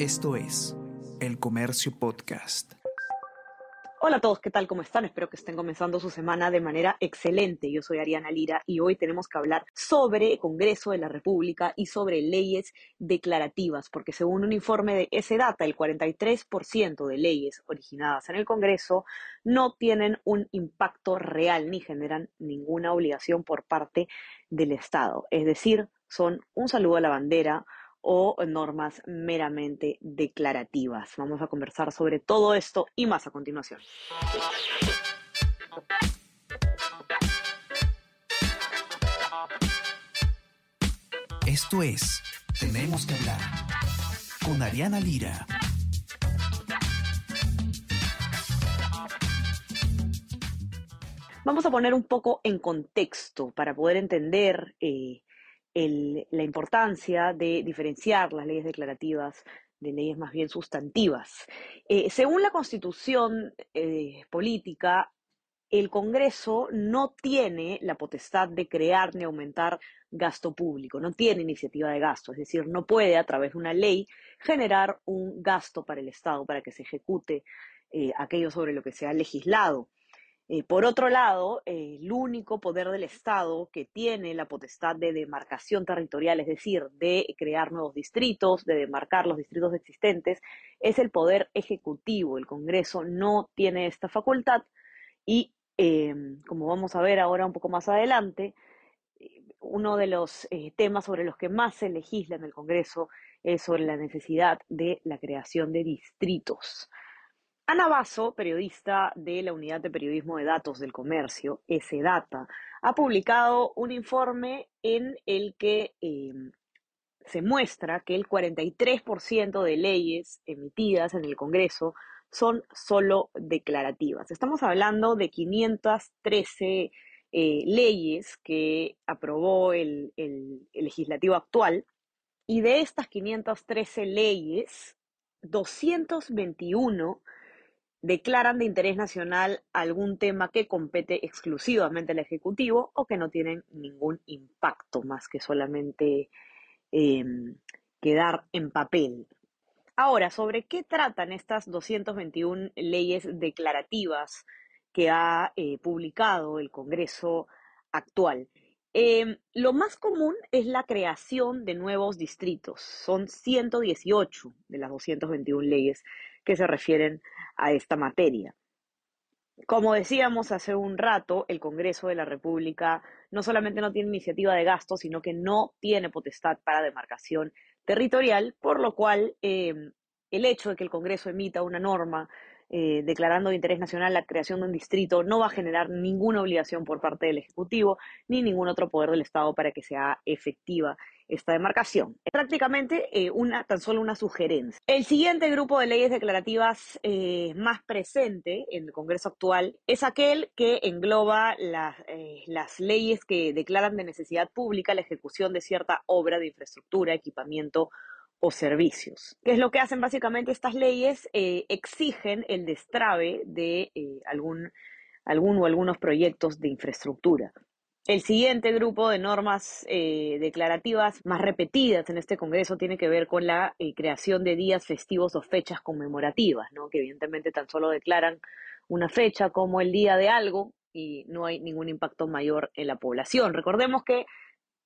Esto es El Comercio Podcast. Hola a todos, ¿qué tal? ¿Cómo están? Espero que estén comenzando su semana de manera excelente. Yo soy Ariana Lira y hoy tenemos que hablar sobre Congreso de la República y sobre leyes declarativas, porque según un informe de ese data, el 43% de leyes originadas en el Congreso no tienen un impacto real ni generan ninguna obligación por parte del Estado. Es decir, son un saludo a la bandera, o normas meramente declarativas. Vamos a conversar sobre todo esto y más a continuación. Esto es Tenemos que hablar con Ariana Lira. Vamos a poner un poco en contexto para poder entender eh, la importancia de diferenciar las leyes declarativas de leyes más bien sustantivas. Eh, según la constitución eh, política, el Congreso no tiene la potestad de crear ni aumentar gasto público, no tiene iniciativa de gasto, es decir, no puede a través de una ley generar un gasto para el Estado, para que se ejecute eh, aquello sobre lo que se ha legislado. Eh, por otro lado, eh, el único poder del Estado que tiene la potestad de demarcación territorial, es decir, de crear nuevos distritos, de demarcar los distritos existentes, es el poder ejecutivo. El Congreso no tiene esta facultad y, eh, como vamos a ver ahora un poco más adelante, uno de los temas sobre los que más se legisla en el Congreso es sobre la necesidad de la creación de distritos. Ana Basso, periodista de la Unidad de Periodismo de Datos del Comercio, S-Data, ha publicado un informe en el que em, se muestra que el 43% de leyes emitidas en el Congreso son solo declarativas. Estamos hablando de 513 eh, leyes que aprobó el, el legislativo actual y de estas 513 leyes, 221 declaran de interés nacional algún tema que compete exclusivamente al Ejecutivo o que no tienen ningún impacto más que solamente em, quedar en papel. Ahora, ¿sobre qué tratan estas 221 leyes declarativas que ha eh, publicado el Congreso actual? Em, lo más común es la creación de nuevos distritos. Son 118 de las 221 leyes que se refieren a esta materia. Como decíamos hace un rato, el Congreso de la República no solamente no tiene iniciativa de gasto, sino que no tiene potestad para demarcación territorial, por lo cual eh, el hecho de que el Congreso emita una norma eh, declarando de interés nacional la creación de un distrito no va a generar ninguna obligación por parte del Ejecutivo ni ningún otro poder del Estado para que sea efectiva esta demarcación. Es prácticamente eh, una, tan solo una sugerencia. El siguiente grupo de leyes declarativas eh, más presente en el Congreso actual es aquel que engloba las leyes que declaran de necesidad pública la ejecución de cierta obra de infraestructura, equipamiento o servicios. ¿Qué es lo que hacen básicamente estas leyes? Eh, exigen el destrave de eh, algún, algún o algunos proyectos de infraestructura. El siguiente grupo de normas eh, declarativas más repetidas en este Congreso tiene que ver con la creación de días festivos o fechas conmemorativas, ¿no? que evidentemente tan solo declaran una fecha como el día de algo y no hay ningún impacto mayor en la población. Recordemos que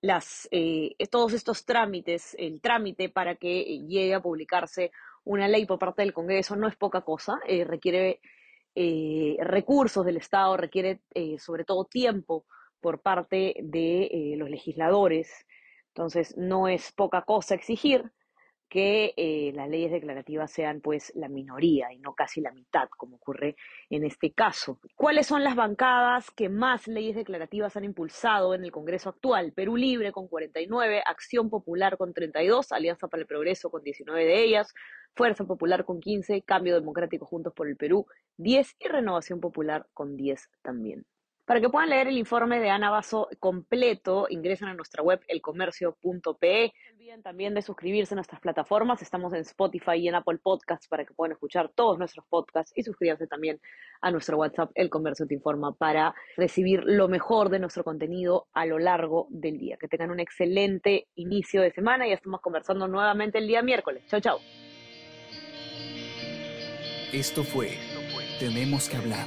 las, eh, todos estos trámites, el trámite para que llegue a publicarse una ley por parte del Congreso no es poca cosa, eh, requiere eh, recursos del Estado, requiere sobre todo tiempo por parte de los legisladores, entonces no es poca cosa exigir que eh, las leyes declarativas sean pues la minoría y no casi la mitad, como ocurre en este caso. ¿Cuáles son las bancadas que más leyes declarativas han impulsado en el Congreso actual? Perú Libre con 49, Acción Popular con 32, Alianza para el Progreso con 19 de ellas, Fuerza Popular con 15, Cambio Democrático Juntos por el Perú 10 y Renovación Popular con 10 también. Para que puedan leer el informe de Ana Basso completo, ingresen a nuestra web elcomercio.pe. No olviden también de suscribirse a nuestras plataformas. Estamos en Spotify y en Apple Podcasts para que puedan escuchar todos nuestros podcasts y suscribirse también a nuestro WhatsApp El Comercio Te Informa para recibir lo mejor de nuestro contenido a lo largo del día. Que tengan un excelente inicio de semana y estamos conversando nuevamente el día miércoles. Chao, chao. Esto fue Tenemos que hablar.